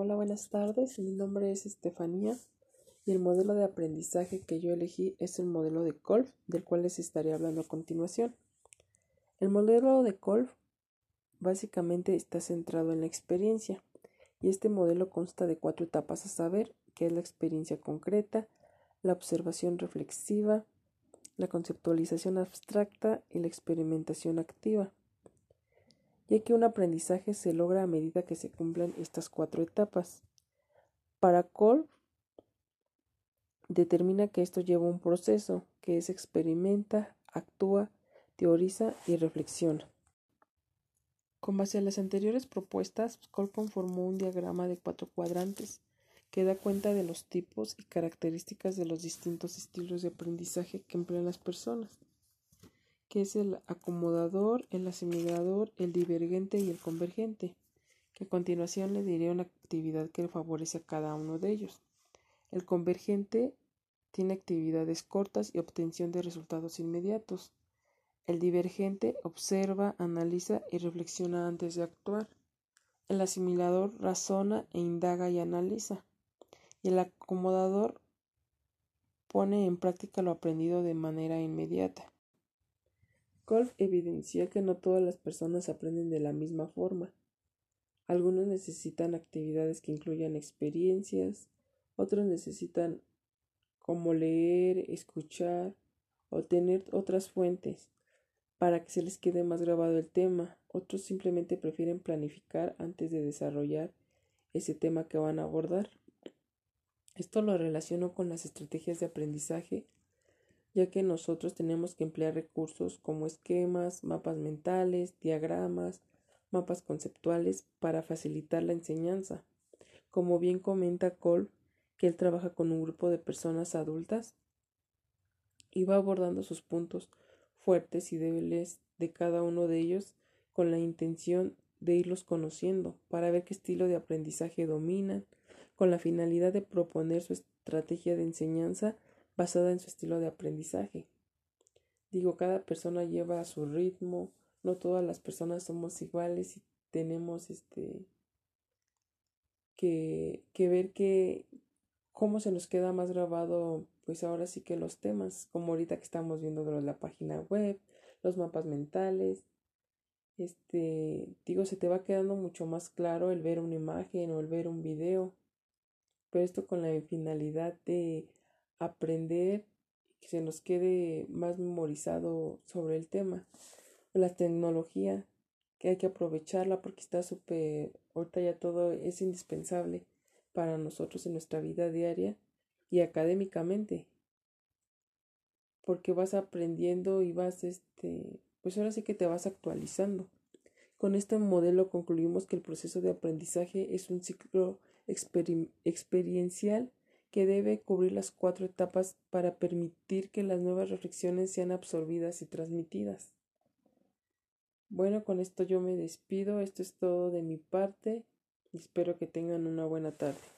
Hola, buenas tardes. Mi nombre es Estefanía y el modelo de aprendizaje que yo elegí es el modelo de Kolf, del cual les estaré hablando a continuación. El modelo de Kolf básicamente está centrado en la experiencia y este modelo consta de cuatro etapas a saber, que es la experiencia concreta, la observación reflexiva, la conceptualización abstracta y la experimentación activa ya que un aprendizaje se logra a medida que se cumplan estas cuatro etapas. Para Kolb, determina que esto lleva un proceso, que es experimenta, actúa, teoriza y reflexiona. Con base a las anteriores propuestas, Kolb conformó un diagrama de cuatro cuadrantes que da cuenta de los tipos y características de los distintos estilos de aprendizaje que emplean las personas que es el acomodador, el asimilador, el divergente y el convergente, que a continuación le diré una actividad que favorece a cada uno de ellos. El convergente tiene actividades cortas y obtención de resultados inmediatos. El divergente observa, analiza y reflexiona antes de actuar. El asimilador razona e indaga y analiza. Y el acomodador pone en práctica lo aprendido de manera inmediata. Kolf evidencia que no todas las personas aprenden de la misma forma. Algunos necesitan actividades que incluyan experiencias, otros necesitan como leer, escuchar o tener otras fuentes para que se les quede más grabado el tema. Otros simplemente prefieren planificar antes de desarrollar ese tema que van a abordar. Esto lo relaciono con las estrategias de aprendizaje ya que nosotros tenemos que emplear recursos como esquemas, mapas mentales, diagramas, mapas conceptuales para facilitar la enseñanza. Como bien comenta Cole, que él trabaja con un grupo de personas adultas y va abordando sus puntos fuertes y débiles de cada uno de ellos con la intención de irlos conociendo para ver qué estilo de aprendizaje dominan, con la finalidad de proponer su estrategia de enseñanza basada en su estilo de aprendizaje. Digo, cada persona lleva a su ritmo, no todas las personas somos iguales y tenemos este que, que ver que cómo se nos queda más grabado, pues ahora sí que los temas, como ahorita que estamos viendo de la página web, los mapas mentales, este, digo, se te va quedando mucho más claro el ver una imagen o el ver un video, pero esto con la finalidad de aprender que se nos quede más memorizado sobre el tema. La tecnología, que hay que aprovecharla porque está súper, ahorita ya todo es indispensable para nosotros en nuestra vida diaria y académicamente. Porque vas aprendiendo y vas, este, pues ahora sí que te vas actualizando. Con este modelo concluimos que el proceso de aprendizaje es un ciclo experiencial que debe cubrir las cuatro etapas para permitir que las nuevas reflexiones sean absorbidas y transmitidas. Bueno, con esto yo me despido. Esto es todo de mi parte espero que tengan una buena tarde.